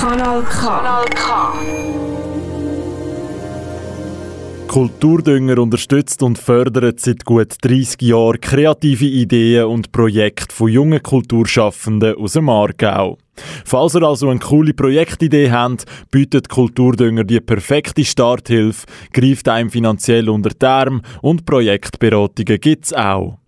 Kanal K. Kanal K. Kulturdünger unterstützt und fördert seit gut 30 Jahren kreative Ideen und Projekte von jungen Kulturschaffenden aus dem Aargau. Falls ihr also eine coole Projektidee habt, bietet Kulturdünger die perfekte Starthilfe, greift einem finanziell unter die Arme und Projektberatungen gibt's auch.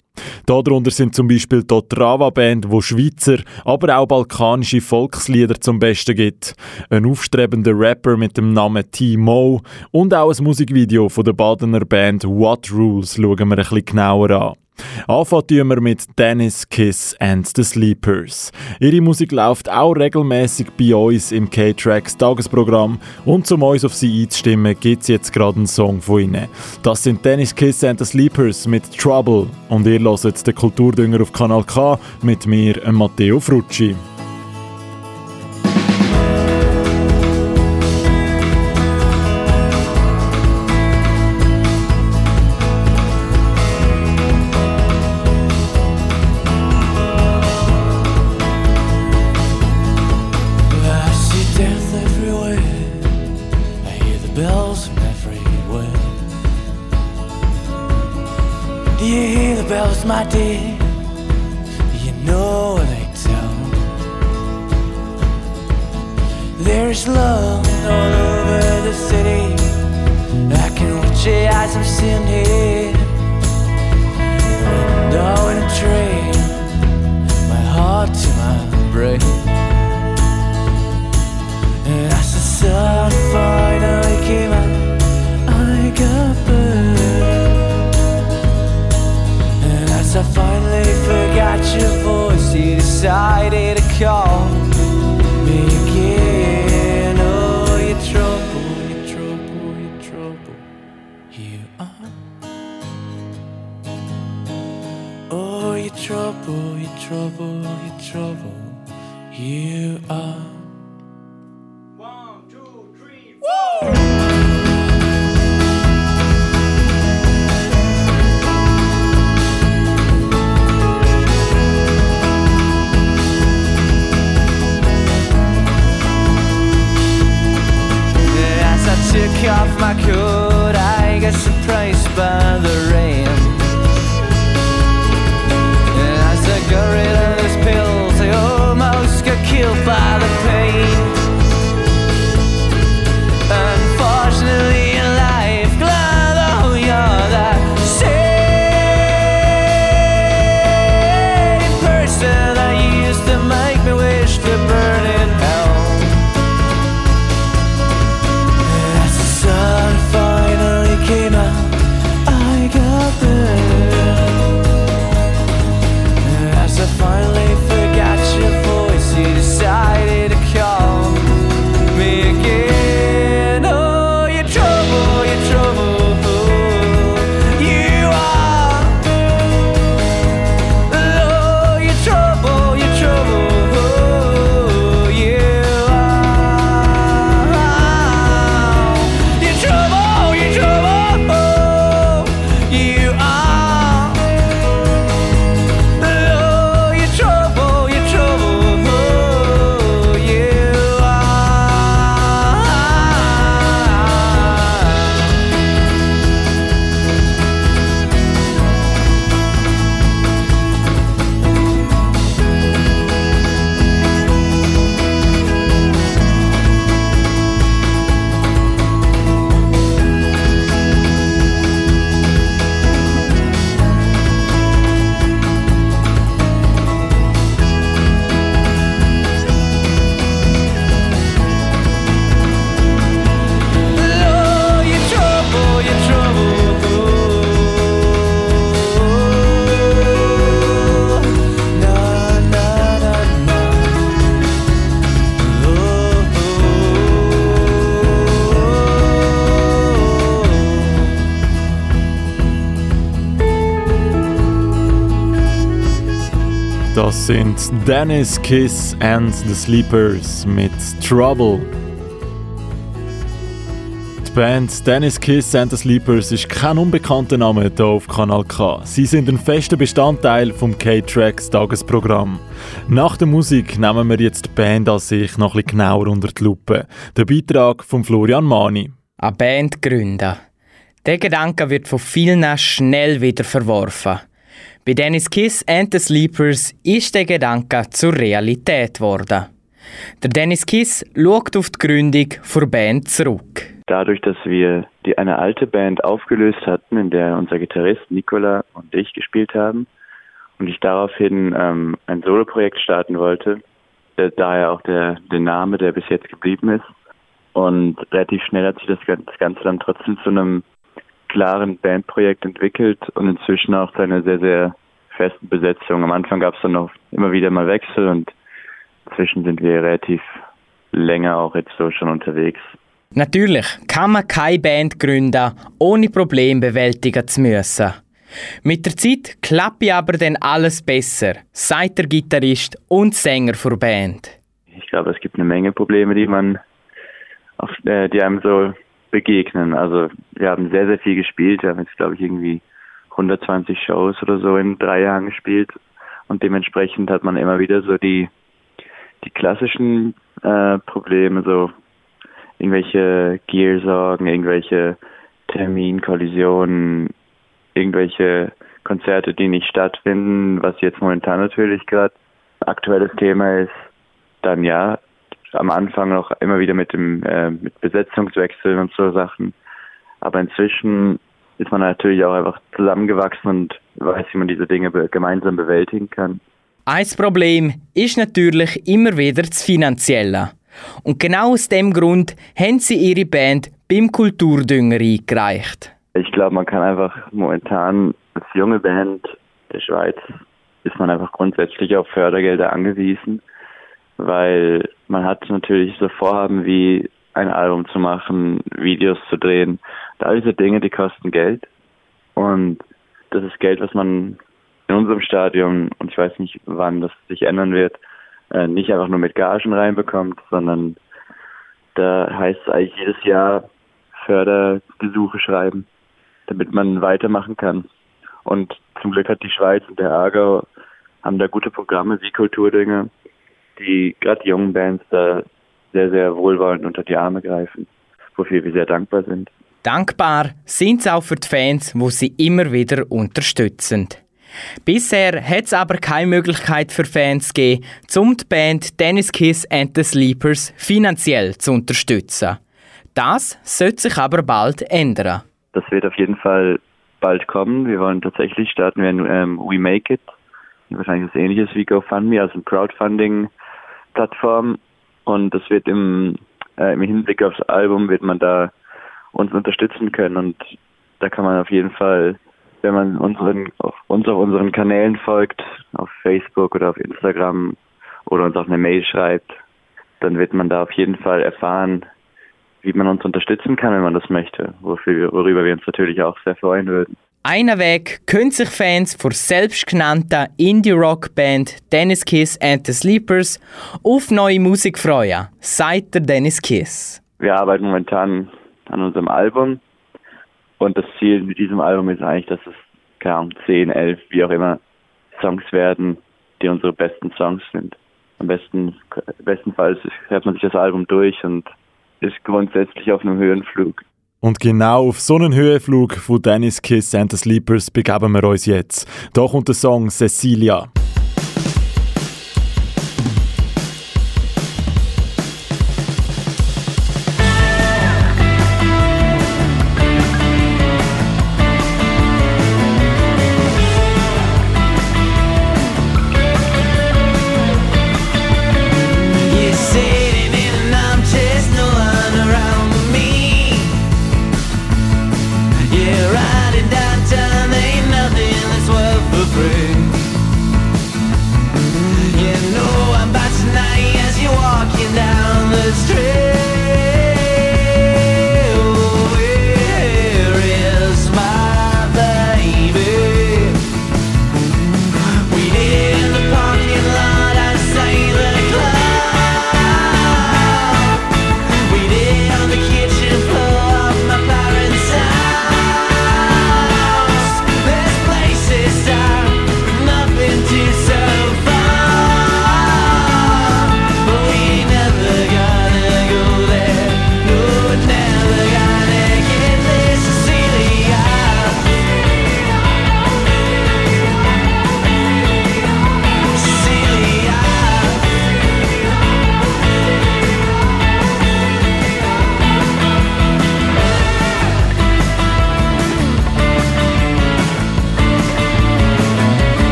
Darunter sind zum Beispiel die Trava-Band, wo Schweizer, aber auch balkanische Volkslieder zum Besten gibt, ein aufstrebender Rapper mit dem Namen T-Mo und auch ein Musikvideo von der Badener Band What Rules schauen wir ein bisschen genauer an. Anfangen wir mit Dennis Kiss and the Sleepers. Ihre Musik läuft auch regelmäßig bei uns im K-Tracks Tagesprogramm und um uns auf sie einzustimmen, gibt es jetzt gerade einen Song von ihnen. Das sind Dennis Kiss and the Sleepers mit Trouble und ihr hört den Kulturdünger auf Kanal K mit mir, Matteo Frucci. I finally forgot your voice, you decided to call me again. Oh, you trouble, you trouble, you trouble, you are. Oh, you trouble, you trouble, you trouble, you are. took Das sind Dennis Kiss and the Sleepers mit Trouble. Die Band Dennis Kiss and the Sleepers ist kein unbekannter Name hier auf Kanal K. Sie sind ein fester Bestandteil vom K-Tracks Tagesprogramm. Nach der Musik nehmen wir jetzt die Band an sich noch ein genauer unter die Lupe. Der Beitrag von Florian Mani. Eine Band gründen. Der Gedanke wird von vielen schnell wieder verworfen. Bei Dennis Kiss and the Sleepers ist der Gedanke zur Realität geworden. Der Dennis Kiss schaut auf die Gründung der Band zurück. Dadurch, dass wir die, eine alte Band aufgelöst hatten, in der unser Gitarrist Nicola und ich gespielt haben, und ich daraufhin ähm, ein Soloprojekt starten wollte, äh, daher auch der, der Name, der bis jetzt geblieben ist. Und relativ schnell hat sich das, das Ganze dann trotzdem zu einem klaren Bandprojekt entwickelt und inzwischen auch zu einer sehr, sehr festen Besetzung. Am Anfang gab es dann noch immer wieder mal Wechsel und inzwischen sind wir relativ länger auch jetzt so schon unterwegs. Natürlich kann man keine Band gründen, ohne Probleme bewältigen zu müssen. Mit der Zeit klappt aber dann alles besser, sagt der Gitarrist und Sänger der Band. Ich glaube, es gibt eine Menge Probleme, die man, auf, äh, die einem so begegnen. Also wir haben sehr, sehr viel gespielt. Wir haben jetzt, glaube ich, irgendwie 120 Shows oder so in drei Jahren gespielt. Und dementsprechend hat man immer wieder so die, die klassischen äh, Probleme, so irgendwelche Gearsorgen, irgendwelche Terminkollisionen, irgendwelche Konzerte, die nicht stattfinden, was jetzt momentan natürlich gerade aktuelles Thema ist. Dann ja, am Anfang noch immer wieder mit dem äh, mit Besetzungswechseln und so Sachen. Aber inzwischen ist man natürlich auch einfach zusammengewachsen und weiß, wie man diese Dinge gemeinsam bewältigen kann. Ein Problem ist natürlich immer wieder das Finanzielle. Und genau aus dem Grund haben sie ihre Band beim Kulturdünger eingereicht. Ich glaube, man kann einfach momentan als junge Band der Schweiz ist man einfach grundsätzlich auf Fördergelder angewiesen, weil man hat natürlich so Vorhaben wie ein Album zu machen, Videos zu drehen. All diese Dinge, die kosten Geld. Und das ist Geld, was man in unserem Stadion, und ich weiß nicht, wann das sich ändern wird, äh, nicht einfach nur mit Gagen reinbekommt, sondern da heißt es eigentlich jedes Jahr Fördergesuche schreiben, damit man weitermachen kann. Und zum Glück hat die Schweiz und der Aargau haben da gute Programme wie Kulturdinge, die gerade jungen Bands da sehr, sehr wohlwollend unter die Arme greifen, wofür wir sehr dankbar sind. Dankbar sind sie auch für die Fans, wo sie immer wieder unterstützen. Bisher hat es aber keine Möglichkeit für Fans gegeben, um die Band Dennis Kiss and the Sleepers finanziell zu unterstützen. Das sollte sich aber bald ändern. Das wird auf jeden Fall bald kommen. Wir wollen tatsächlich starten in ähm, We Make It. Wahrscheinlich was ähnliches wie GoFundMe, also ein Crowdfunding-Plattform. Und das wird im, äh, im Hinblick aufs Album wird man da uns unterstützen können. Und da kann man auf jeden Fall wenn man unseren, auf, uns auf unseren Kanälen folgt, auf Facebook oder auf Instagram oder uns auf eine Mail schreibt, dann wird man da auf jeden Fall erfahren, wie man uns unterstützen kann, wenn man das möchte, wofür, worüber wir uns natürlich auch sehr freuen würden. Einen Weg können sich Fans vor selbstgenannter Indie-Rock-Band Dennis Kiss and the Sleepers auf neue Musik freuen, sagt der Dennis Kiss. Wir arbeiten momentan an unserem Album und das Ziel mit diesem Album ist eigentlich, dass es, keine Ahnung, 10, 11, wie auch immer, Songs werden, die unsere besten Songs sind. Am besten, bestenfalls hört man sich das Album durch und ist grundsätzlich auf einem Höhenflug. Und genau auf so einen Höhenflug von Dennis Kiss and the Sleepers begeben wir uns jetzt. Kommt der Song Cecilia.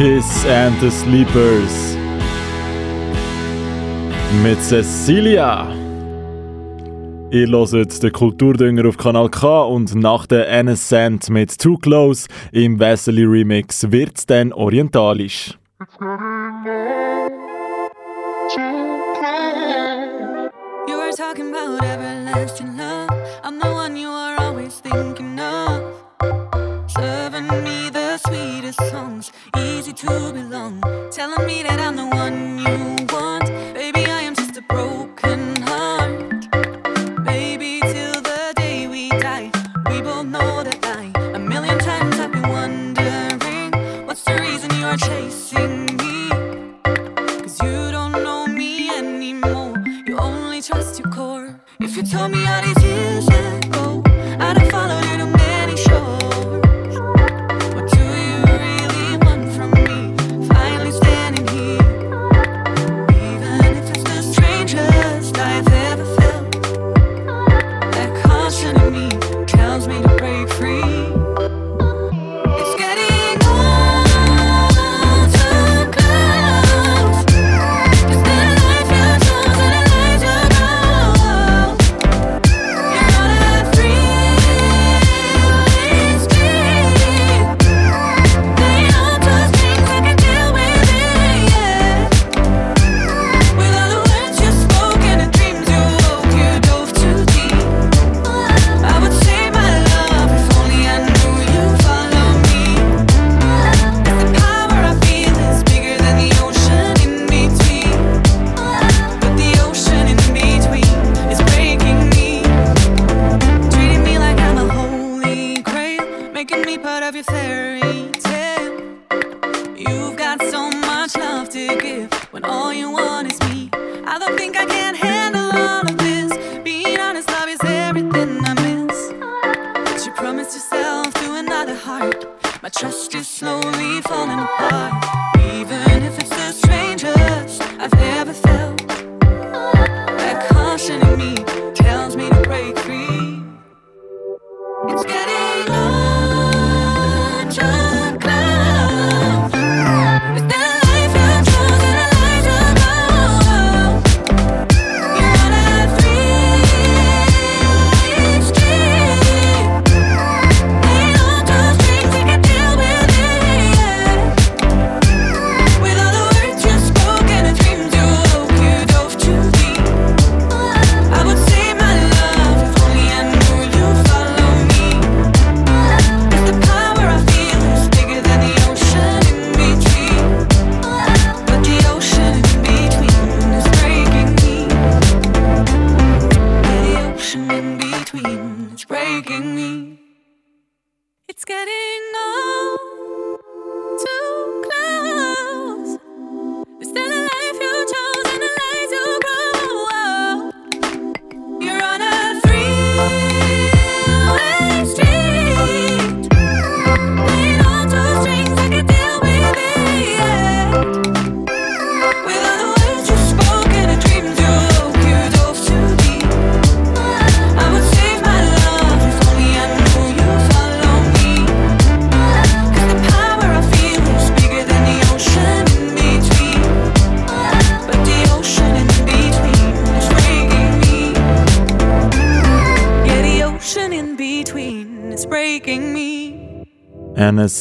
Kiss and the Sleepers mit Cecilia. Ihr hört den Kulturdünger auf Kanal K und nach der NSCent mit Too Close im Wesley Remix wird's dann orientalisch. You were talking about everlasting love. I'm the one you are always thinking of. Serving me. to belong, telling me that I'm the one you want. is slowly falling apart. Even if it's the strangest I've ever felt.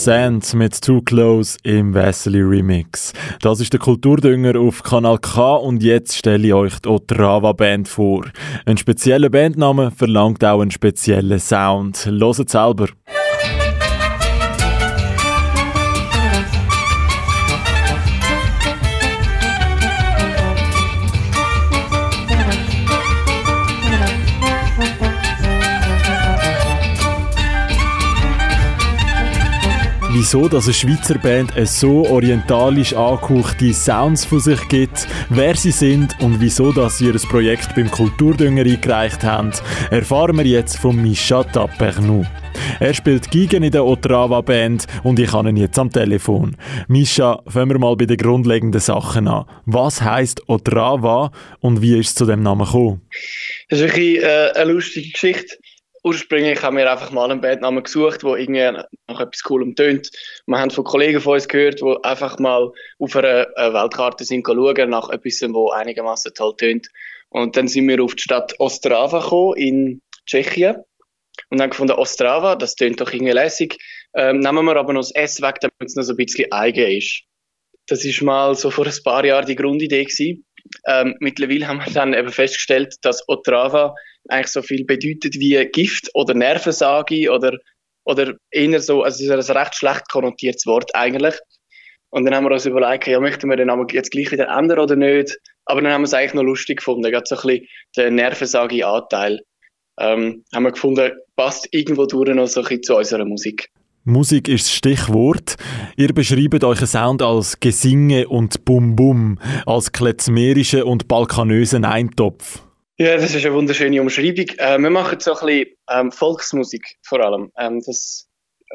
Sands mit Too Close im Wesley Remix. Das ist der Kulturdünger auf Kanal K und jetzt stelle ich euch die Otrava Band vor. Ein spezieller Bandname verlangt auch einen speziellen Sound. Loset selber. Ja. wieso dass eine Schweizer Band so orientalisch angehauchte Sounds von sich gibt, wer sie sind und wieso dass sie ihr Projekt beim Kulturdünger eingereicht haben, erfahren wir jetzt von Misha Tapernou. Er spielt Gigen in der Otrava Band und ich habe ihn jetzt am Telefon. Misha, fangen wir mal bei den grundlegenden Sachen an. Was heißt Otrava und wie ist es zu dem Namen gekommen? Das ist wirklich, äh, eine lustige Geschichte ursprünglich haben wir einfach mal einen Bandnamen gesucht, wo irgendwie nach etwas Coolem tönt. Wir haben von Kollegen von uns gehört, die einfach mal auf einer äh, Weltkarte sind schauen nach etwas, wo einigermaßen toll tönt. Und dann sind wir auf die Stadt Ostrava gekommen, in Tschechien. Und haben gefunden, Ostrava, das tönt doch irgendwie lässig. Ähm, nehmen wir aber noch das S weg, damit es noch so ein bisschen eigen ist. Das ist mal so vor ein paar Jahren die Grundidee gewesen. Ähm, mittlerweile haben wir dann eben festgestellt, dass Otrava eigentlich so viel bedeutet wie Gift oder Nervensage oder, oder eher so, also es ist ein recht schlecht konnotiertes Wort eigentlich. Und dann haben wir uns überlegt, ja, möchten wir den Namen jetzt gleich wieder ändern oder nicht? Aber dann haben wir es eigentlich noch lustig gefunden, gerade so ein bisschen den Nervensage-Anteil. Ähm, haben wir gefunden, passt irgendwo durch noch so ein bisschen zu unserer Musik. Musik ist das Stichwort. Ihr beschreibt euren Sound als Gesinge und Bum-Bum, als klezmerischen und balkanösen Eintopf. Ja, das ist eine wunderschöne Umschreibung. Äh, wir machen so ein bisschen ähm, Volksmusik vor allem. Ähm, das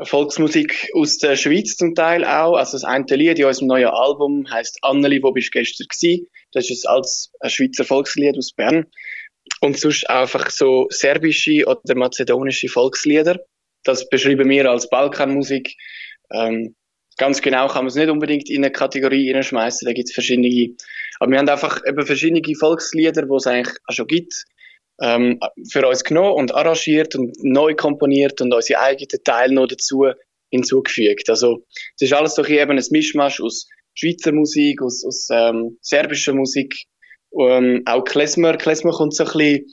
Volksmusik aus der Schweiz zum Teil auch. Also das eine Lied in unserem neuen Album heißt Anneli, wo bist du gestern gsi? Das ist ein altes ein Schweizer Volkslied aus Bern. Und sonst einfach so serbische oder mazedonische Volkslieder. Das beschreiben wir als Balkanmusik. Ähm, ganz genau kann man es nicht unbedingt in eine Kategorie hineinschmeißen. Da gibt es verschiedene. Aber wir haben einfach eben verschiedene Volkslieder, die es eigentlich auch schon gibt, ähm, für uns genommen und arrangiert und neu komponiert und unsere eigenen Teile noch dazu hinzugefügt. Also es ist alles doch eben ein Mischmasch aus Schweizer Musik, aus, aus ähm, serbischer Musik, ähm, auch Klezmer. Klezmer kommt so ein bisschen,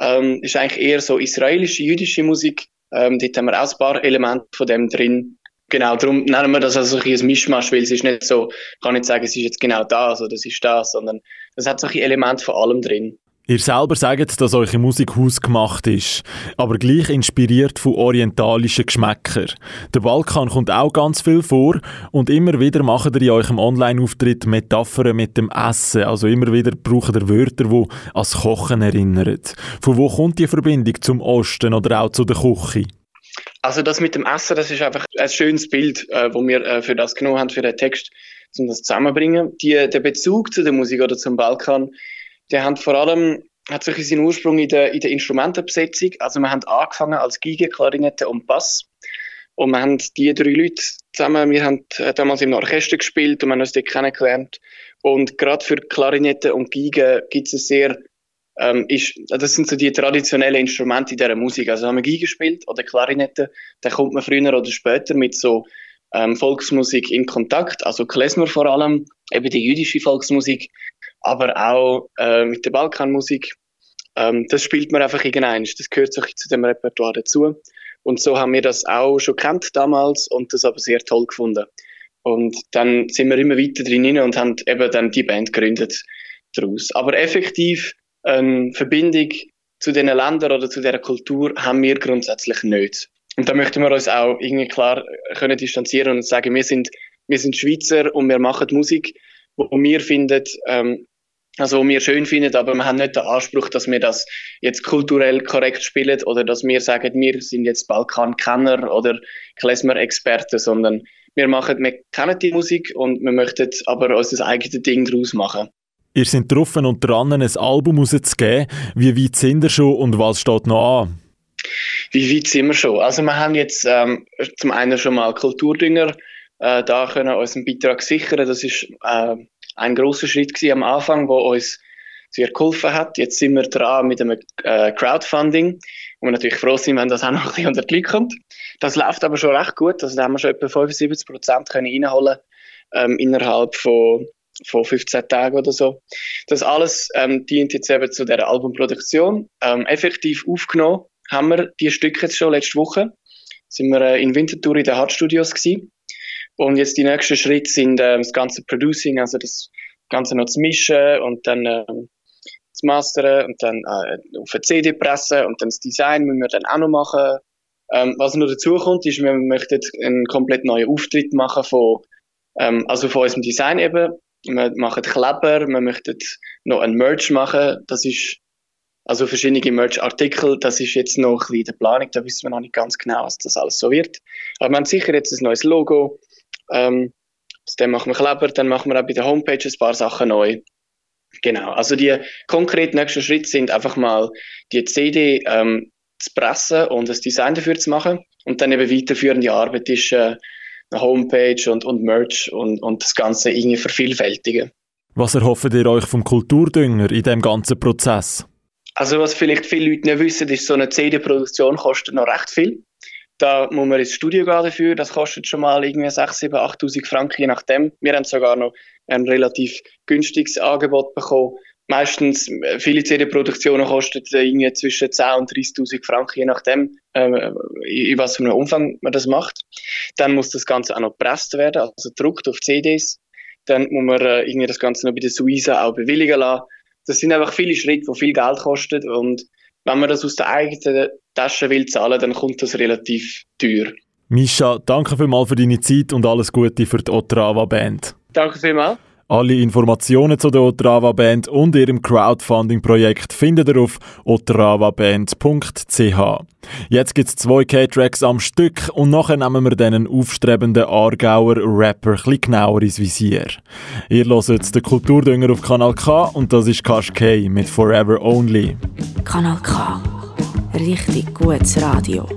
ähm, ist eigentlich eher so israelische, jüdische Musik. Ähm, dort haben wir auch ein paar Elemente von dem drin. Genau, darum nennen wir das also ein Mischmasch, weil es ist nicht so, ich kann nicht sagen, es ist jetzt genau das oder das ist das, sondern es hat ein Element von allem drin. Ihr selber sagt, dass eure Musik hausgemacht ist, aber gleich inspiriert von orientalischen Geschmäckern. Der Balkan kommt auch ganz viel vor und immer wieder macht ihr in eurem Online-Auftritt Metaphern mit dem Essen, also immer wieder braucht ihr Wörter, die ans Kochen erinnern. Von wo kommt die Verbindung zum Osten oder auch zu der Küche? Also das mit dem Essen, das ist einfach ein schönes Bild, äh, wo wir äh, für das genommen haben, für den Text, um das zusammenzubringen. Die, der Bezug zu der Musik oder zum Balkan, der hat vor allem hat sich seinen Ursprung in der, in der Instrumentenbesetzung. Also wir haben angefangen als Geige, Klarinette und Bass. Und wir haben die drei Leute zusammen, wir haben äh, damals im Orchester gespielt und wir haben uns dort kennengelernt. Und gerade für Klarinette und Geige gibt es ein sehr, ähm, ist, das sind so die traditionellen Instrumente in dieser Musik. Also wenn man Geige spielt oder Klarinette, dann kommt man früher oder später mit so ähm, Volksmusik in Kontakt, also Klezmer vor allem, eben die jüdische Volksmusik, aber auch äh, mit der Balkanmusik. Ähm, das spielt man einfach irgendein. Das gehört so zu dem Repertoire dazu. Und so haben wir das auch schon kennt damals und das aber sehr toll gefunden. Und dann sind wir immer weiter drin und haben eben dann die Band gegründet daraus. Aber effektiv eine Verbindung zu diesen Ländern oder zu dieser Kultur haben wir grundsätzlich nicht. Und da möchten wir uns auch irgendwie klar können distanzieren und sagen, wir sind, wir sind Schweizer und wir machen Musik, wo wir finden, ähm, also wo wir schön finden, aber wir haben nicht den Anspruch, dass wir das jetzt kulturell korrekt spielen oder dass wir sagen, wir sind jetzt Balkan-Kenner oder Klezmer-Experten, sondern wir machen, wir kennen die Musik und wir möchten aber unser eigenes Ding daraus machen. Ihr seid drauf und dran, ein Album rauszugeben. Wie weit sind ihr schon und was steht noch an? Wie weit sind wir schon? Also wir haben jetzt ähm, zum einen schon mal Kulturdünger äh, da können unseren Beitrag sichern. Das ist äh, ein großer Schritt am Anfang, wo uns sehr geholfen hat. Jetzt sind wir dran mit einem äh, Crowdfunding, wo wir natürlich froh sind, wenn das auch noch ein bisschen unter die Leute kommt. Das läuft aber schon recht gut. Also da haben wir schon etwa 75 Prozent können reinholen ähm, innerhalb von von 15 Tagen oder so. Das alles ähm, dient jetzt eben zu der Albumproduktion. Ähm, effektiv aufgenommen haben wir die Stücke jetzt schon letzte Woche. Sind wir äh, in Winterthur in den Hard Studios gewesen. Und jetzt die nächsten Schritte sind äh, das ganze Producing, also das Ganze noch zu mischen und dann äh, zu mastern und dann äh, auf eine CD pressen und dann das Design müssen wir dann auch noch machen. Ähm, was noch dazu kommt, ist, wir möchten einen komplett neuen Auftritt machen von, ähm, also von unserem Design eben. Wir machen Kleber, wir möchten noch ein Merch machen. Das ist also verschiedene Merch-Artikel. Das ist jetzt noch ein bisschen in der Planung. Da wissen wir noch nicht ganz genau, was das alles so wird. Aber wir haben sicher jetzt ein neues Logo. Ähm, dann machen wir Kleber, dann machen wir auch bei der Homepage ein paar Sachen neu. Genau. Also die konkreten nächsten Schritte sind einfach mal die CD ähm, zu pressen und ein Design dafür zu machen. Und dann eben weiterführende Arbeit ist äh, Homepage und, und Merch und, und das Ganze irgendwie vervielfältigen. Was erhofft ihr euch vom Kulturdünger in dem ganzen Prozess? Also was vielleicht viele Leute nicht wissen, ist, so eine CD-Produktion kostet noch recht viel. Da muss man ins Studio gehen dafür. Das kostet schon mal irgendwie 6, 7, 8'000 Franken, je nachdem. Wir haben sogar noch ein relativ günstiges Angebot bekommen. Meistens, äh, viele CD-Produktionen kosten äh, irgendwie zwischen 10 und 30'000 Franken, je nachdem, äh, in was für einem Umfang man das macht. Dann muss das Ganze auch noch gepresst werden, also gedruckt auf CDs. Dann muss man äh, irgendwie das Ganze noch bei der Suiza auch bewilligen lassen. Das sind einfach viele Schritte, die viel Geld kosten und wenn man das aus der eigenen Tasche will zahlen, dann kommt das relativ teuer. Misha, danke vielmals für deine Zeit und alles Gute für die Otrava Band. Danke vielmals. Alle Informationen zu der Otrava Band und ihrem Crowdfunding-Projekt findet ihr auf otravaband.ch. Jetzt gibt es zwei K-Tracks am Stück und nachher nehmen wir diesen aufstrebenden Aargauer Rapper bisschen genauer ins Visier. Ihr hört den Kulturdünger auf Kanal K und das ist Kash K mit Forever Only. Kanal K. Richtig gutes Radio.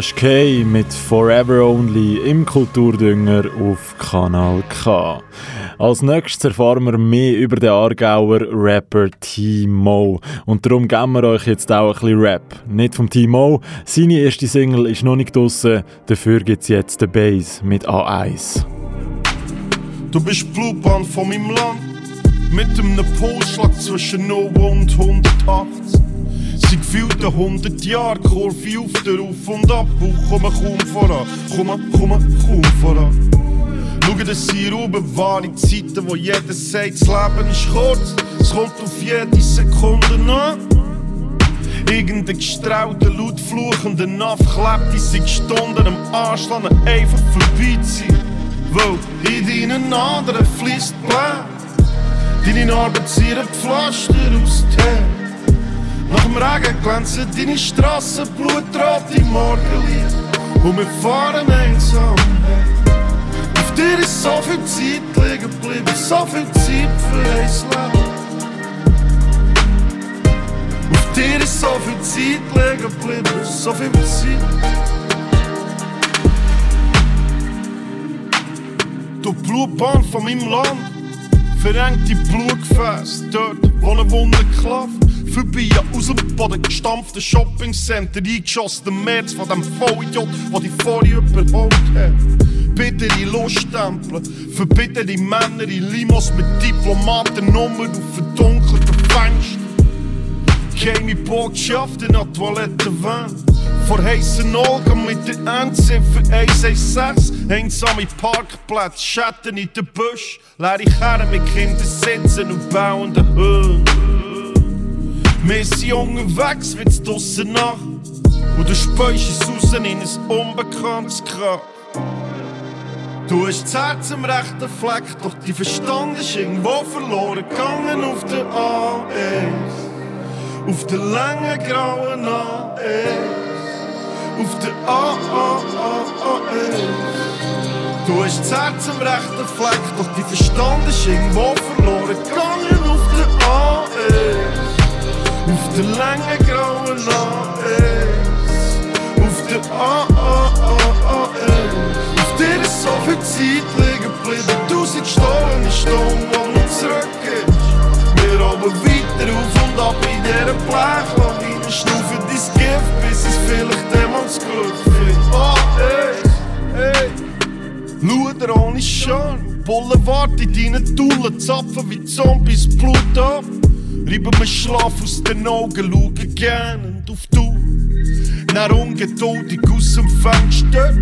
Kash K mit Forever Only im Kulturdünger auf Kanal K. Als nächstes erfahren wir mehr über den Aargauer Rapper T-Mo. Und darum geben wir euch jetzt auch ein bisschen Rap. Nicht vom T-Mo, seine erste Single ist noch nicht draussen, dafür gibt es jetzt den Bass mit A1. Du bist Blutbahn von meinem Land. Mit einem Pulsschlag zwischen 0 und 180. Sie gefühlte 100 Jahre, Kurve auf der Auf- und Abbau. Komme kaum voran, komme, komme kaum voran. Schau, das sind Ruben wahre Zeiten, wo jeder sagt, das Leben ist kurz. Es kommt auf jede Sekunde an. Irgendein gestrahlter, laut fluchender Naff klebt in sich Stunden am Anschlag einfach vorbeiziehen. Weil in deinen anderen fließt Blut. Deine Narben ziehen Pflaster aus Tee. Nach dem Regen glänzen deine Strassen blutrot im Morgenlicht. Und wir fahren einsam. Auf dir ist so viel Zeit liegen geblieben, so viel Zeit für ein Leben. Auf dir ist so viel Zeit liegen geblieben, so viel Zeit. Du Blutbahn von meinem Land, verrenkt die Blutgefäße, dort, wo eine Wunde klafft. Vorbei aus dem Boden gestampften Shoppingcenter, eingeschossener März von dem Vollidiot, der die vorher überholt hat. Bittere Luststempel, verbittere Männer in Limos mit Diplomatennummer auf verdunkelten Fenstern. Geheime Botschaften an Toilettenwand. Vor heissen Augen mit der Endziffer 116. Einsame Parkplätze, Schatten in den Busch. Leere Kerren mit Kindern sitzen und bauenden Höhen. Wir sind unterwegs, wird's draussen Nacht. Und du es raus in ein unbekanntes Grab. Du hast das Herz am rechten Fleck, doch die Verstand ist irgendwo verloren gegangen auf der A1. Auf der langen grauen A1. Auf der A, A, A, A1. Du hast das Herz am rechten Fleck, doch die Verstand ist irgendwo verloren gegangen auf der A1. Auf der langen grauen A1. Auf der A, A, A, A1. Auf dir ist so viel Zeit liegen geblieben. Tausend gestohlene Stunden, wo nicht zurück ist. Wir oben weiter auf und ab in dieser Blechlawine. Schnaufen dein Gift, bis es vielleicht das Glück findet. Ah, ey, ey. Luder ohne Charme. Boulevard in deinen Tullen, zapfen wie Zombies Blut ab. Reiben mir Schlaf aus den Augen, schauen gähnend auf du. Dann ungeduldig aus dem Fenster.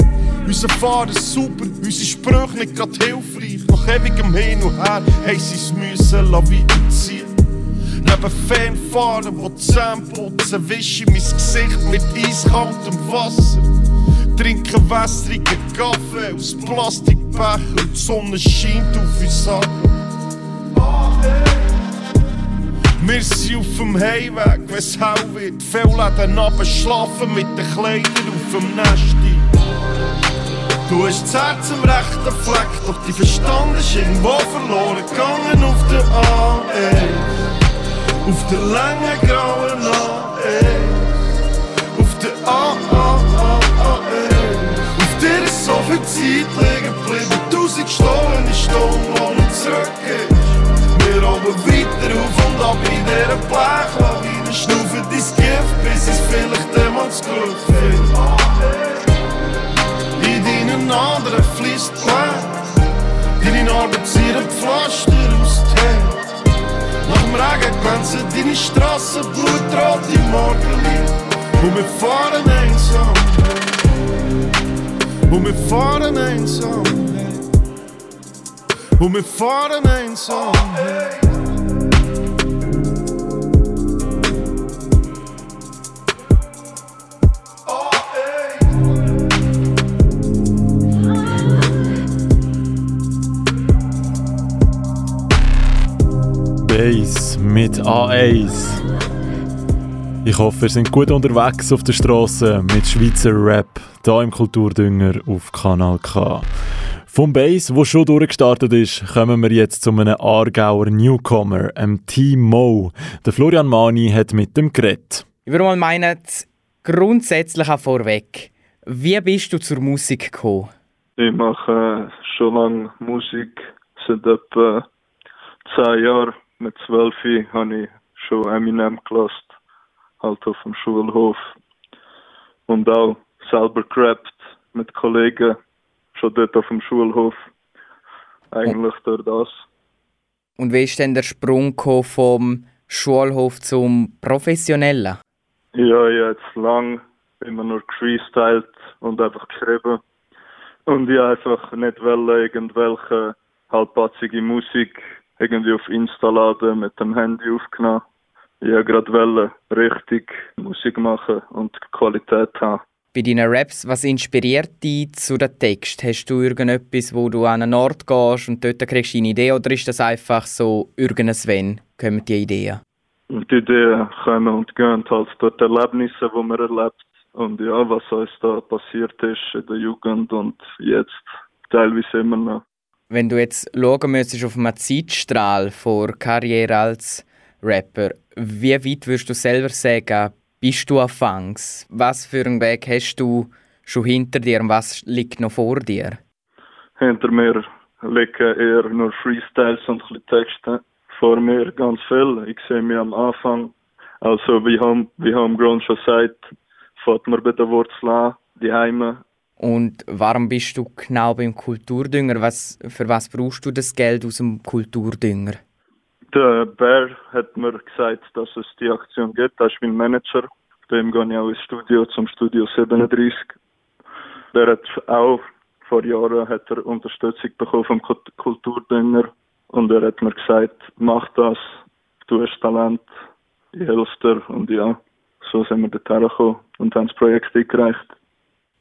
Unser Fahrer super, unsere Sprüche nicht grad hilfreich. Nach ewigem Hin und Her haben sie es müssen weiterziehen. Neben Fernfahren, wo die Zähne putzen, wische ich mein Gesicht mit eiskaltem Wasser. Trinke wässrigen Kaffee aus Plastikbecher und die Sonne scheint auf uns ab. Wir sind auf dem Heimweg, wenn es hell wird. Viele Läden runter, schlafen mit den Kleidern auf dem Nest. Du hast das Herz am rechten Fleck, doch die Verstand ist irgendwo verloren gegangen auf der A1. Auf der langen grauen A1. Auf der A, A, A, A1. Auf dir ist so viel Zeit liegen geblieben, tausend gestohlene Stunden, wo nicht oben weiter auf und ab in dieser Blechlawine Schnaufen dein Gift, bis es vielleicht einmal das Glück findet In deinen anderen fließt Blut Deine Narben ziehen Pflaster aus Tee Nach dem Regen glänzen deine Strassen. Blutrot im Morgenlicht Und wir fahren einsam Und wir fahren einsam Und wir fahren einsam Bass mit A1. Ich hoffe, ihr seid gut unterwegs auf der Straße mit Schweizer Rap, hier im Kulturdünger auf Kanal K. Vom Bass, wo schon durchgestartet ist, kommen wir jetzt zu einem Aargauer Newcomer, einem Team Mo. Der Florian Mani hat mit dem geredet. Ich würde mal meinen, grundsätzlich auch vorweg. Wie bist du zur Musik gekommen? Ich mache äh, schon lange Musik, seit etwa zehn Jahren. Mit zwölf habe ich schon Eminem gelost, halt auf dem Schulhof. Und auch selber gerappt mit Kollegen, schon dort auf dem Schulhof. Eigentlich durch das. Und wie ist denn der Sprung vom Schulhof zum Professionellen? Ja, ich habe jetzt lang immer nur gefreestylt und einfach geschrieben. Und ich wollte einfach nicht wollen, irgendwelche halbpatzige Musik irgendwie auf Insta laden, mit dem Handy aufgenommen. Ich wollte gerade richtig Musik machen und Qualität haben. Bei deinen Raps, was inspiriert dich zu den Text? Hast du irgendetwas, wo du an einen Ort gehst und dort kriegst du eine Idee oder ist das einfach so irgendwas wenn kommen die Ideen? Die Ideen kommen und gehen halt dort Erlebnisse, die man erlebt. Und ja, was uns da passiert ist in der Jugend und jetzt teilweise immer noch. Wenn du jetzt schauen müsstest auf einen Zeitstrahl vor Karriere als Rapper, wie weit würdest du selber sagen, bist du anfangs? Was für einen Weg hast du schon hinter dir und was liegt noch vor dir? Hinter mir liegen eher nur Freestyles und ein bisschen Texte. Vor mir ganz viel. Ich sehe mich am Anfang. Also wie, Home, wie Homegrown schon sagt, fährt man bei der Wurzel an, die Heime. Und warum bist du genau beim Kulturdünger? Was, für was brauchst du das Geld aus dem Kulturdünger? Der Bär hat mir gesagt, dass es die Aktion gibt. Das ist mein Manager. Dem gehe ich auch ins Studio, zum Studio 37. Der hat auch vor Jahren hat er Unterstützung bekommen vom Kult- Kulturdünger. Und er hat mir gesagt, mach das, du hast Talent, ich helfe dir. Und ja, so sind wir dorthin gekommen und haben das Projekt eingereicht.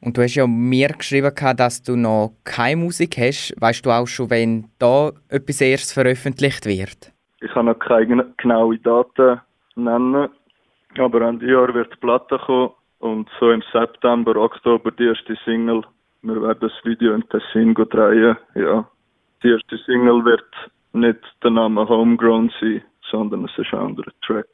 Und du hast ja mir geschrieben, dass du noch keine Musik hast. Weißt du auch schon, wenn da etwas erst veröffentlicht wird? Ich kann noch keine genaue Daten nennen, aber Ende Jahr wird die Platte kommen und so im September, Oktober die erste Single. Wir werden das Video in Tessin drehen, ja. Die erste Single wird nicht der Name Homegrown sein, sondern es ist ein anderer Track.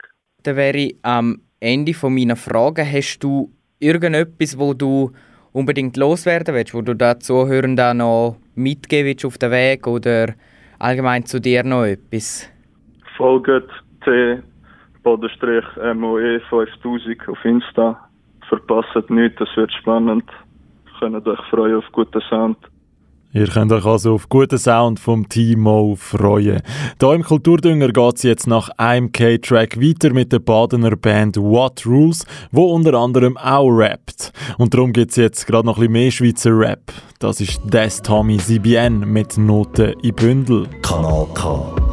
Dann wäre ich am Ende meiner Fragen, hast du irgendetwas, wo du unbedingt loswerden willst, wo du den Zuhörern noch mitgeben willst auf den Weg oder allgemein zu dir noch etwas? Folgt T Bodenstrich MOE 5000 auf Insta. Verpasst nichts, es wird spannend. Könnt euch freuen auf guten Sound. Ihr könnt euch also auf guten Sound vom Timo freuen. Hier im Kulturdünger geht es jetzt nach einem K-Track weiter mit der Badener Band What Rules, wo unter anderem auch rappt. Und darum gibt es jetzt gerade noch ein bisschen mehr Schweizer Rap. Das ist Des Tommy CBN mit Noten in Bündel. Kanal K.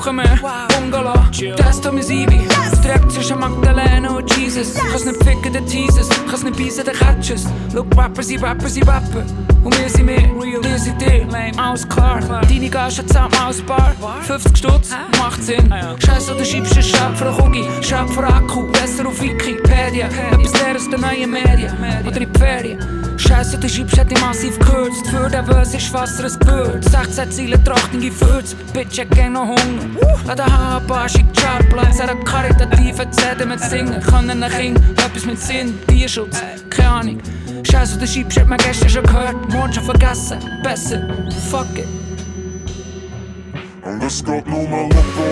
Wochen mehr, Bungalow. Das tut mir Sibi. Direkt zwischen Magdalena und Jesus. Kann's nicht ficken, der Teases. Kann's nicht beißen, der Catches. Look, Rapper, sie Rapper, sie Rapper. Und wir sind wir, wir sind dir. Alles klar. Deine Gage zusammen aus Bar. 50 Stutz, macht Sinn. Scheiße, du schiebst einen Schab für einen Cookie. Schab für Akku, besser auf Wikipedia. Etwas leer aus den neuen Medien. Oder in die Ferien. Scheiße, du schiebst hat die massiv gekürzt. Für den Böse ist Wasser ein Gewürz. 16 Ziele, Trachten, Gefürz. Bitch, ich gang noch Hunger. An der Haarbar schickt Chartplatz. An der karitativen CD mit Singen. Kann ein Kind, etwas mit Sinn, Tierschutz. Keine Ahnung. Scheiße, du schiebst hat man gestern schon gehört. Morgen schon vergessen. Besser, fuck it. Und es geht nur mal loco,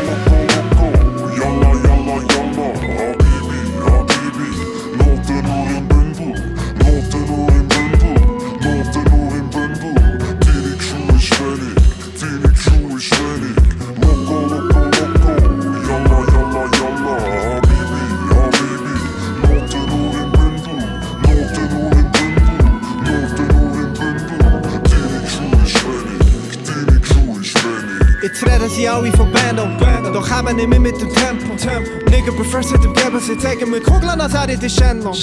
sie dem geben, sie zeigen mir Kugeln, als er in der Shenlong.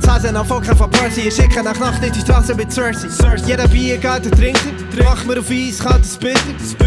Zasen auf Volker von Percy, ich schicke nach Nacht in die Straße mit Cersei. Jeder Bier geht und trinkt, mach mir auf Eis, kaltes Bitter.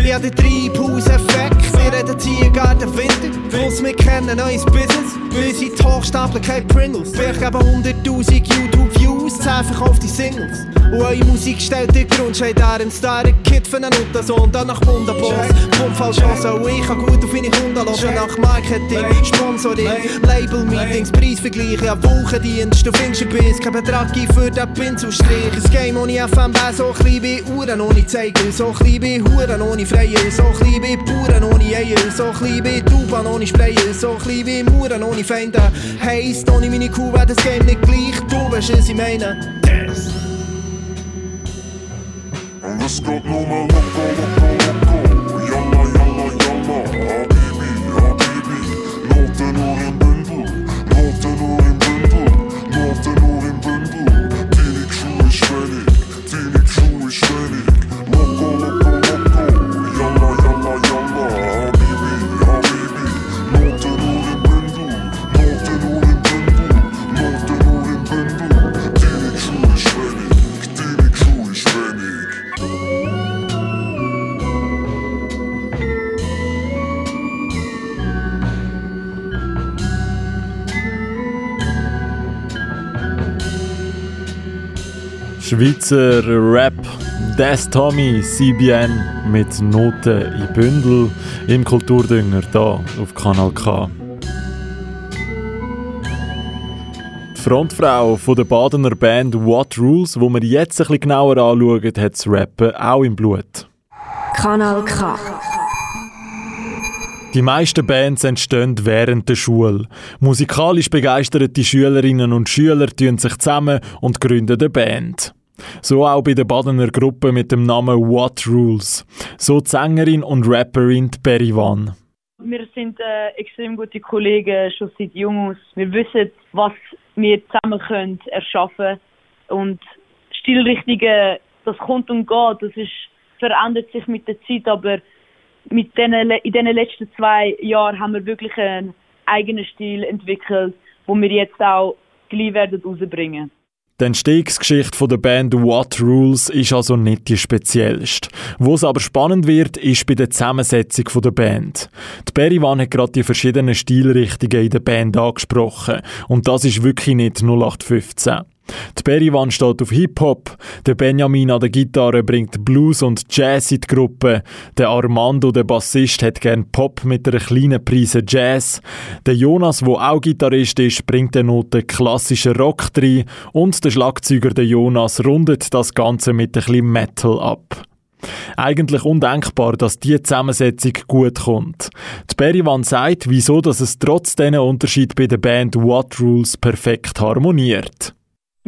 Ich hab den Treibhauseffekt, wir reden Tiergarten Winter. Plus wir kennen neues Business, bis in die Hochstapler kein Pringles. Ich gebe 100'000 YouTube-Views, 10 verkaufte Singles. Und eure Musik stellt den Grund, steht da im Star, ein Kid für einen Untersohn, dann nach Wunderboss. Pumpfallschossen, und ich kann gut auf meine Kunden hören, nach Marketing, Sponsoring, Label-Meetings, Preisvergleich, ja Wochendienst, du findest ein Biss, kein Betrag für den Pinselstrich. Ein Game ohne FMB, so klein wie Uhren ohne Zeiger, so klein wie Huren ohne Freier, so klein wie Bauern ohne Eier, so klein wie Tauben ohne Sprayer, so klein wie Mauern ohne Feinde. Heisst, ohne meine Kuh wäre das Game nicht gleich, du weißt, was ich meine. Und es geht nur Schweizer Rap, Des Tommy, CBN mit Noten in Bündel im Kulturdünger da auf Kanal K. Die Frontfrau von der Badener Band What Rules, wo wir jetzt ein bisschen genauer anschauen, hat das Rappen auch im Blut. Kanal K. Die meisten Bands entstehen während der Schule. Musikalisch begeisterte Schülerinnen und Schüler tun sich zusammen und gründen eine Band. So auch bei der Badener Gruppe mit dem Namen What Rules. So die Sängerin und Rapperin die Berivan. Wir sind äh, extrem gute Kollegen schon seit jung aus. Wir wissen, was wir zusammen können erschaffen und Stilrichtungen, das kommt und geht, das ist, verändert sich mit der Zeit, aber mit den, le- in den letzten zwei Jahren haben wir wirklich einen eigenen Stil entwickelt, wo wir jetzt auch gleich werden rausbringen. Die Entstehungsgeschichte der Band What Rules ist also nicht die speziellste. Wo es aber spannend wird, ist bei der Zusammensetzung der Band. Die Berivan hat gerade die verschiedenen Stilrichtungen in der Band angesprochen. Und das ist wirklich nicht 0815. Die Berivan steht auf Hip-Hop, der Benjamin an der Gitarre bringt Blues und Jazz in die Gruppe, der Armando, der Bassist, hat gern Pop mit einer kleinen Prise Jazz, der Jonas, wo auch Gitarrist ist, bringt eine Note klassischer Rock rein und der Schlagzeuger, der Jonas, rundet das Ganze mit ein bisschen Metal ab. Eigentlich undenkbar, dass diese Zusammensetzung gut kommt. Die Berivan sagt, wieso dass es trotz diesen Unterschied bei der Band What Rules perfekt harmoniert.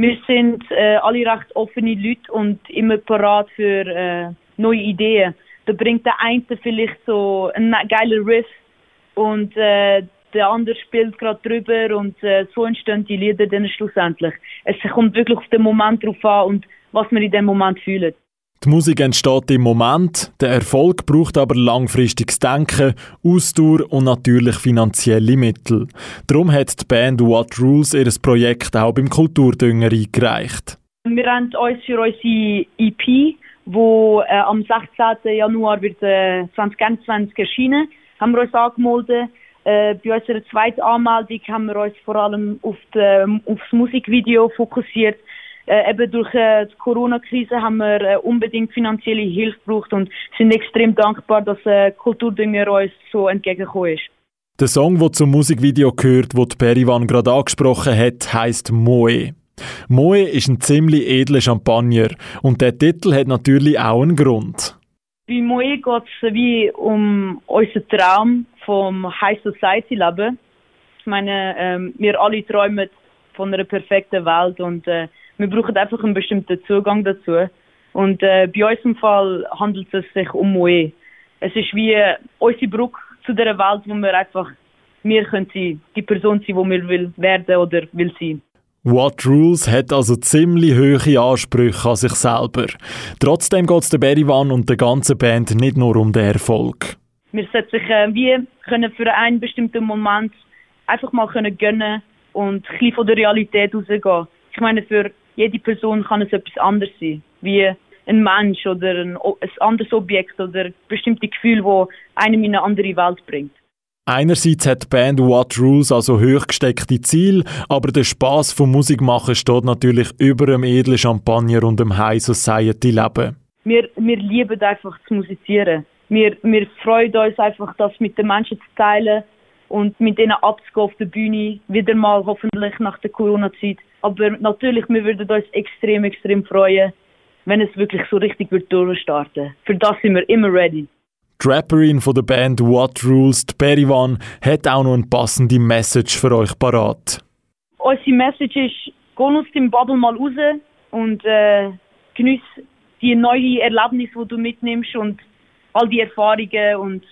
Wir sind äh, alle recht offene Leute und immer parat für äh, neue Ideen. Da bringt der eine vielleicht so einen geilen Riff und äh, der andere spielt gerade drüber und äh, so entstehen die Lieder dann schlussendlich. Es kommt wirklich auf den Moment drauf an und was man in dem Moment fühlt. Die Musik entsteht im Moment, der Erfolg braucht aber langfristiges Denken, Ausdauer und natürlich finanzielle Mittel. Darum hat die Band What Rules ihr Projekt auch beim Kulturdünger eingereicht. Wir haben uns für unsere EP, wo äh, am 16. Januar wird äh, 2021 erscheinen, haben wir uns angemeldet. Äh, bei unserer zweiten Anmeldung haben wir uns vor allem auf die, aufs Musikvideo fokussiert. Äh, eben durch äh, die Corona-Krise haben wir äh, unbedingt finanzielle Hilfe gebraucht und sind extrem dankbar, dass äh, Kulturdünger uns so entgegengekommen ist. Der Song, der zum Musikvideo gehört, wo Perivan gerade angesprochen hat, heißt Moe. Moe ist ein ziemlich edler Champagner und der Titel hat natürlich auch einen Grund. Bei Moe geht es wie um unseren Traum vom High Society Leben. Ich meine, ähm, wir alle träumen von einer perfekten Welt und äh, wir brauchen einfach einen bestimmten Zugang dazu. Und äh, bei uns im Fall handelt es sich um Moe. Es ist wie äh, unsere Brücke zu der Welt, wo wir einfach wir können sein, die Person sein, die wir will werden oder will sein. What Rules hat also ziemlich hohe Ansprüche an sich selber. Trotzdem geht es der Berivan und der ganzen Band nicht nur um den Erfolg. Wir sollten sich äh, wie können für einen bestimmten Moment einfach mal können gönnen und ein bisschen von der Realität rausgehen. Ich meine, für jede Person kann es etwas anderes sein, wie ein Mensch oder ein, ein anderes Objekt oder bestimmte Gefühle, wo einem in eine andere Welt bringt. Einerseits hat die Band What Rules also hochgesteckte Ziele, aber der Spaß vom Musikmachen steht natürlich über dem edlen Champagner und dem High Society Leben. Wir, wir lieben einfach zu musizieren. Wir, wir freuen uns einfach, das mit den Menschen zu teilen und mit ihnen abzugehen auf der Bühne, wieder mal hoffentlich nach der Corona-Zeit. Aber natürlich, wir würden uns extrem, extrem freuen, wenn es wirklich so richtig wird durchstarten. Für das sind wir immer ready. Die Rapperin von der Band What Rules, die Berivan, hat auch noch eine passende Message für euch parat. Unsere Message ist, geh aus dem Bubble mal raus und äh, genieß die neuen Erlebnisse, die du mitnimmst und all die Erfahrungen und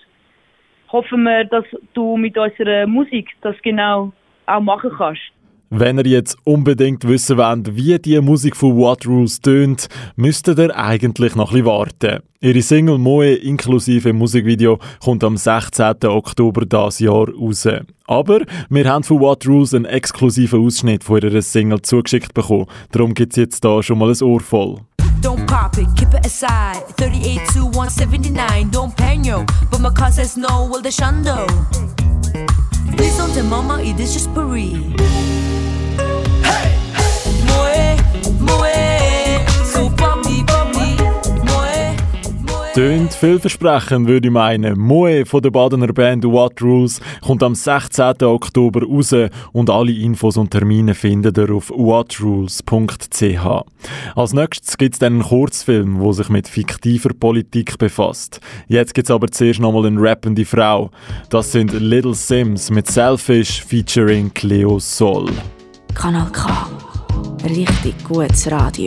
hoffen wir, dass du mit unserer Musik das genau auch machen kannst. Wenn ihr jetzt unbedingt wissen wollt, wie die Musik von What Rules tönt, müsstet ihr eigentlich noch ein bisschen warten. Ihre Single Moe inklusive Musikvideo kommt am 16. Oktober dieses Jahr raus. Aber wir haben von What Rules einen exklusiven Ausschnitt von ihrer Single zugeschickt bekommen. Darum gibt es jetzt da schon mal ein Ohr voll. Pop it, keep it aside. 38 to 179, don't panic. But my car says no, well, the shundo. Please don't tell mama, it is just Paris. Hey, Moe, Moe, Tönt vielversprechend, würde ich meinen. Moe von der Badener Band What Rules kommt am 16. Oktober raus und alle Infos und Termine findet ihr auf whatrules.ch. Als nächstes gibt es dann einen Kurzfilm, der sich mit fiktiver Politik befasst. Jetzt gibt es aber zuerst nochmal eine rappende Frau. Das sind Little Sims mit Selfish featuring Cleo Sol. Kanal K. Richtig gutes Radio.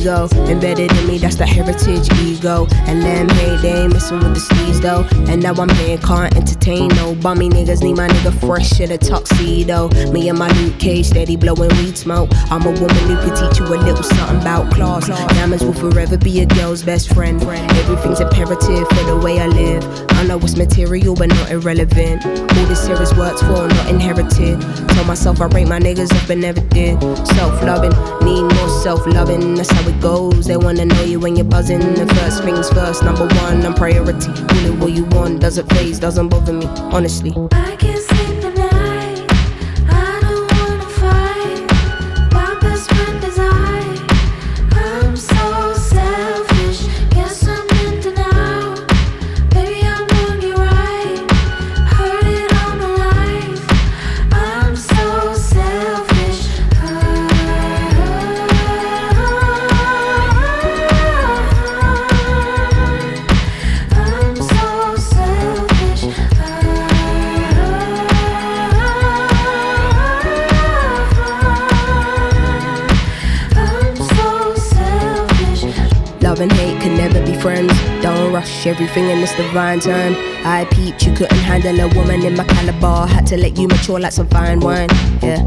Ego embedded in me, that's the heritage ego. And them hate they ain't messing with the steez though. And now I'm here, can't entertain no bummy niggas. Need my nigga fresh in a tuxedo. Me and my Luke Cage steady blowing weed smoke. I'm a woman who could teach you a little something about class. Diamonds will forever be a girl's best friend. Everything's imperative for the way I live. I know it's material but not irrelevant. All this here is worked for, not inherited. Told myself I rate my niggas up and never did. Self loving, need more self loving. That's how it goes. They wanna know you when you're buzzing. The first things first, number one, I'm priority. It what you want, doesn't phase, doesn't bother me, honestly. I can't sleep rush everything in this divine time. I peeped, you couldn't handle a woman in my caliber. Had to let you mature like some fine wine. Yeah,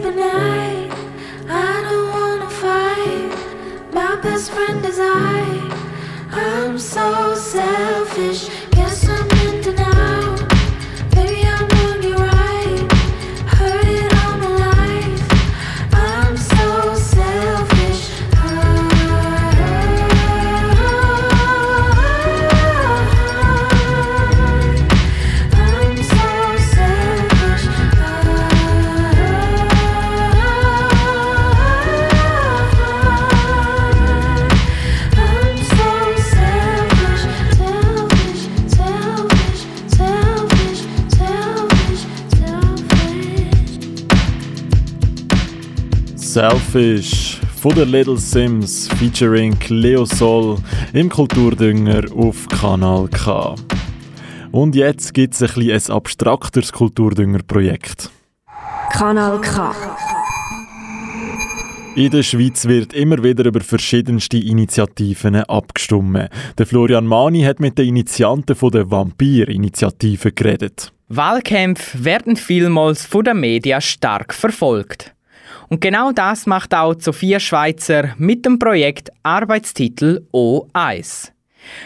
selfish. Selfish von der Little Sims featuring Leo Sol im Kulturdünger auf Kanal K. Und jetzt gibt es ein, bisschen ein abstrakteres Kulturdüngerprojekt. Kanal K. In der Schweiz wird immer wieder über verschiedenste Initiativen abgestimmt. Der Florian Mani hat mit den Initianten von der Vampir-Initiative geredet. Wahlkämpfe werden vielmals von den Medien stark verfolgt. Und genau das macht auch Sophia Schweizer mit dem Projekt Arbeitstitel O1.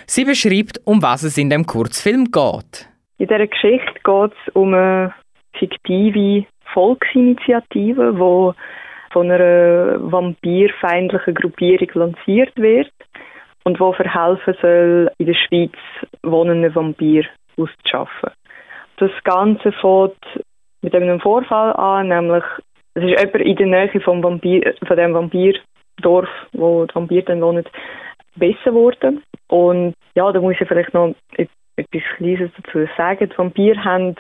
Sie beschreibt, um was es in dem Kurzfilm geht. In dieser Geschichte geht es um eine fiktive Volksinitiative, die von einer vampirfeindlichen Gruppierung lanciert wird und wo verhelfen soll, in der Schweiz wohnende Vampir auszuschaffen. Das Ganze fängt mit einem Vorfall an, nämlich es ist jemand in der Nähe vom Vampir, von dem Vampirdorf, wo die Vampire dann wohnen, besser worden. Und ja, da muss ich vielleicht noch etwas Kleines dazu sagen. Die Vampire haben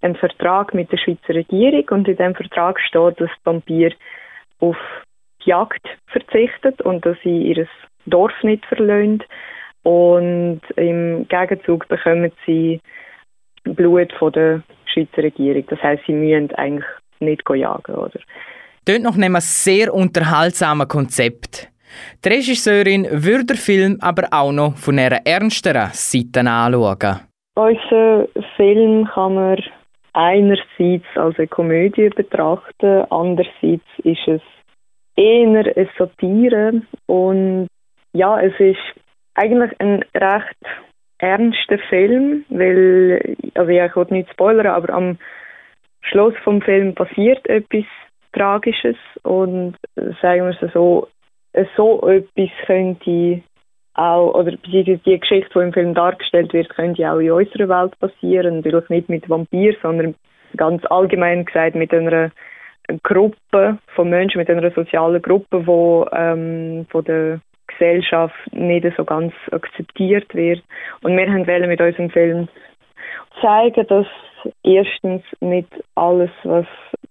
einen Vertrag mit der Schweizer Regierung und in dem Vertrag steht, dass die Vampire auf die Jagd verzichtet und dass sie ihr Dorf nicht verlöhnt. Und im Gegenzug bekommen sie Blut von der Schweizer Regierung. Das heißt, sie müssen eigentlich nicht jagen, oder? Tönt noch einem sehr unterhaltsamen Konzept. Die Regisseurin würde den Film aber auch noch von einer ernsteren Seite anschauen. Unser Film kann man einerseits als eine Komödie betrachten, andererseits ist es eher eine Satire und ja, es ist eigentlich ein recht ernster Film, weil, also ja, ich will nicht spoilern, aber am Schluss vom Film passiert etwas Tragisches und sagen wir es so, so etwas könnte auch, oder beziehungsweise die Geschichte, die im Film dargestellt wird, könnte auch in unserer Welt passieren. Natürlich nicht mit Vampir, sondern ganz allgemein gesagt mit einer Gruppe von Menschen, mit einer sozialen Gruppe, die ähm, von der Gesellschaft nicht so ganz akzeptiert wird. Und wir wollen mit unserem Film zeigen, dass erstens nicht alles, was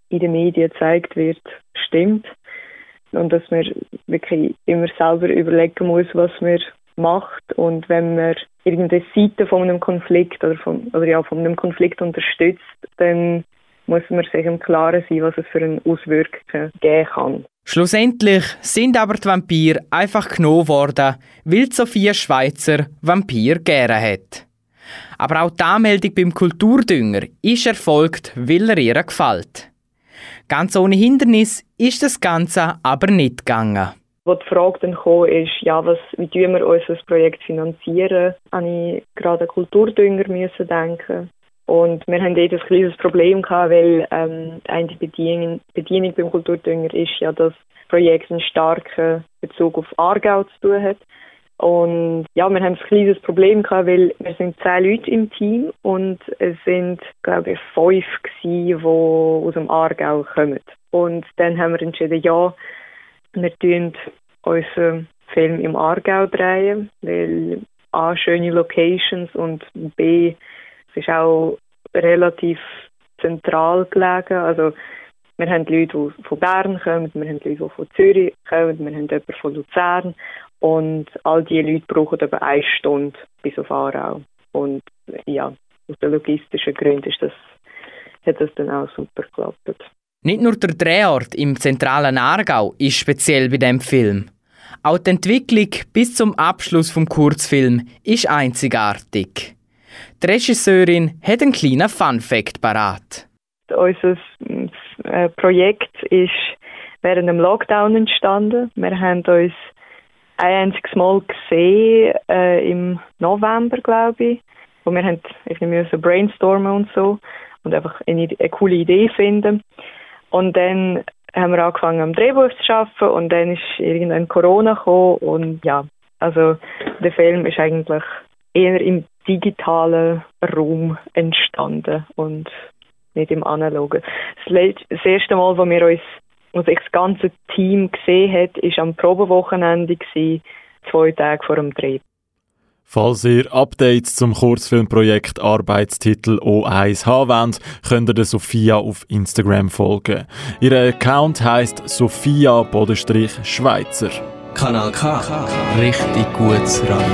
in den Medien gezeigt wird, stimmt und dass man wirklich immer selber überlegen muss, was man macht und wenn man irgendeine Seite von einem Konflikt oder von, oder ja, von einem Konflikt unterstützt, dann muss man sich im Klaren sein, was es für eine Auswirkungen geben kann. Schlussendlich sind aber die Vampire einfach genommen worden, weil Sophia Schweizer Vampir gerne hat. Aber auch die Anmeldung beim Kulturdünger ist erfolgt, weil er ihr gefällt. Ganz ohne Hindernis ist das Ganze aber nicht gegangen. Wo die Frage dann kam, ist, ja, was, wie tun wir unser Projekt finanzieren, habe ich gerade an Kulturdünger müssen denken. Und wir haben dort ein kleines Problem gehabt, weil ähm, eine Bedienung, Bedienung beim Kulturdünger ist ja, dass das Projekt einen starken Bezug auf Aargau zu tun hat. Und ja, wir haben ein kleines Problem gehabt, weil wir sind zehn Leute im Team und es sind, glaube ich, fünf gewesen, die aus dem Aargau kommen. Und dann haben wir entschieden, ja, wir tun unseren Film im Aargau drehen, weil A, schöne Locations und B, es ist auch relativ zentral gelegen. Also wir haben Leute, die von Bern kommen, wir haben Leute, die von Zürich kommen, wir haben jemanden von Luzern und all diese Leute brauchen etwa eine Stunde bis auf Aarau. Und ja, aus den logistischen Gründen ist das, hat das dann auch super geklappt. Nicht nur der Drehort im zentralen Aargau ist speziell bei dem Film. Auch die Entwicklung bis zum Abschluss vom Kurzfilm ist einzigartig. Die Regisseurin hat einen kleinen Fun-Fact parat. Unser äh, Projekt ist während dem Lockdown entstanden. Wir haben uns ein einziges Mal gesehen äh, im November, glaube ich, wo wir haben irgendwie müssen brainstormen und so und einfach eine, eine coole Idee finden. Und dann haben wir angefangen am Drehbuch zu arbeiten und dann ist irgendwann Corona gekommen und ja, also der Film ist eigentlich eher im digitalen Raum entstanden und nicht im analogen. Das, das erste Mal, wo wir uns, wo sich das ganze Team gesehen hat, ist am Probewochenende gewesen, zwei Tage vor dem Dreh. Falls ihr Updates zum Kurzfilmprojekt Arbeitstitel O1 haben wollt, könnt ihr der Sophia auf Instagram folgen. Ihr Account heisst Sophia-Schweizer. Kanal K. Richtig gutes Radio.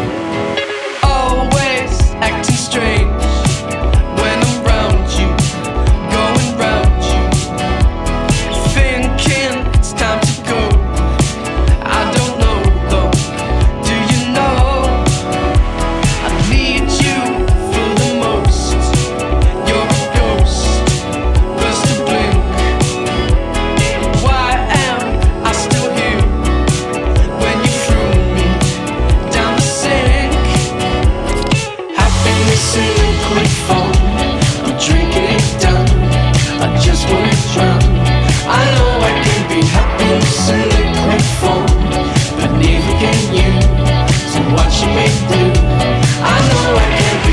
Always acting strange you. So what you may do, I know I can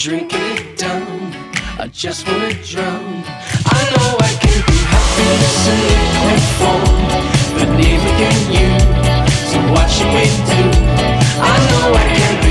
I'm drinking it down. I just wanna drown. I know I can be happiness in liquid form, but neither can you. So what should we do? I know I can be.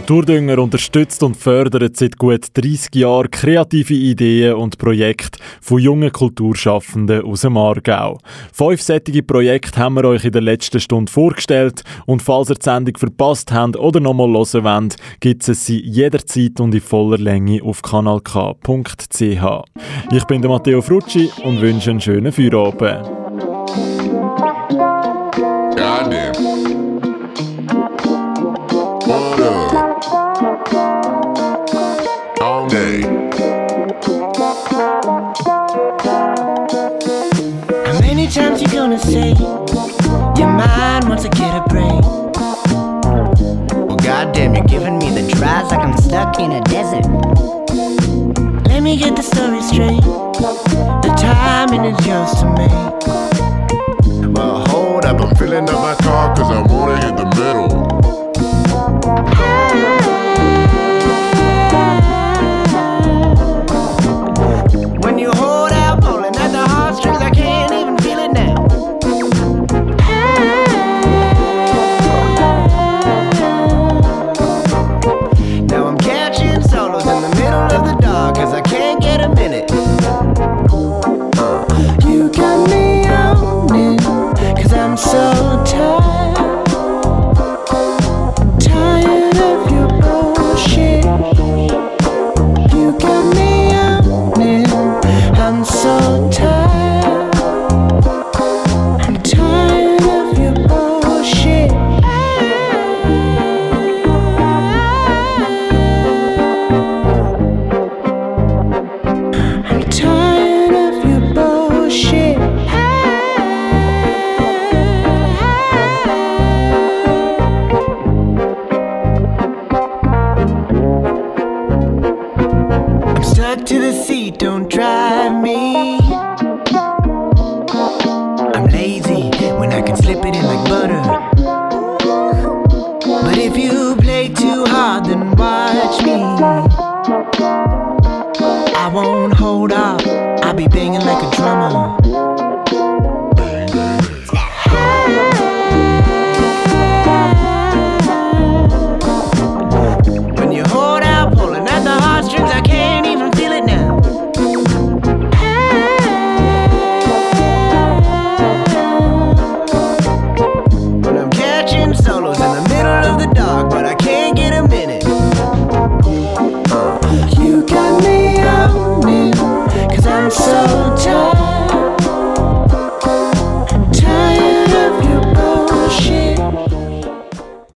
Kulturdünger unterstützt und fördert seit gut 30 Jahren kreative Ideen und Projekte von jungen Kulturschaffenden aus dem Aargau. Fünf sättige Projekte haben wir euch in der letzten Stunde vorgestellt und falls ihr die Sendung verpasst habt oder nochmal hören wollt, gibt es sie jederzeit und in voller Länge auf kanalk.ch. Ich bin der Matteo Frucci und wünsche einen schönen Feierabend. Many times you gonna say your mind wants to get a break? Well, goddamn, you're giving me the tries like I'm stuck in a desert. Let me get the story straight. The timing is yours to make. Well, hold up, I'm filling up my car cause I wanna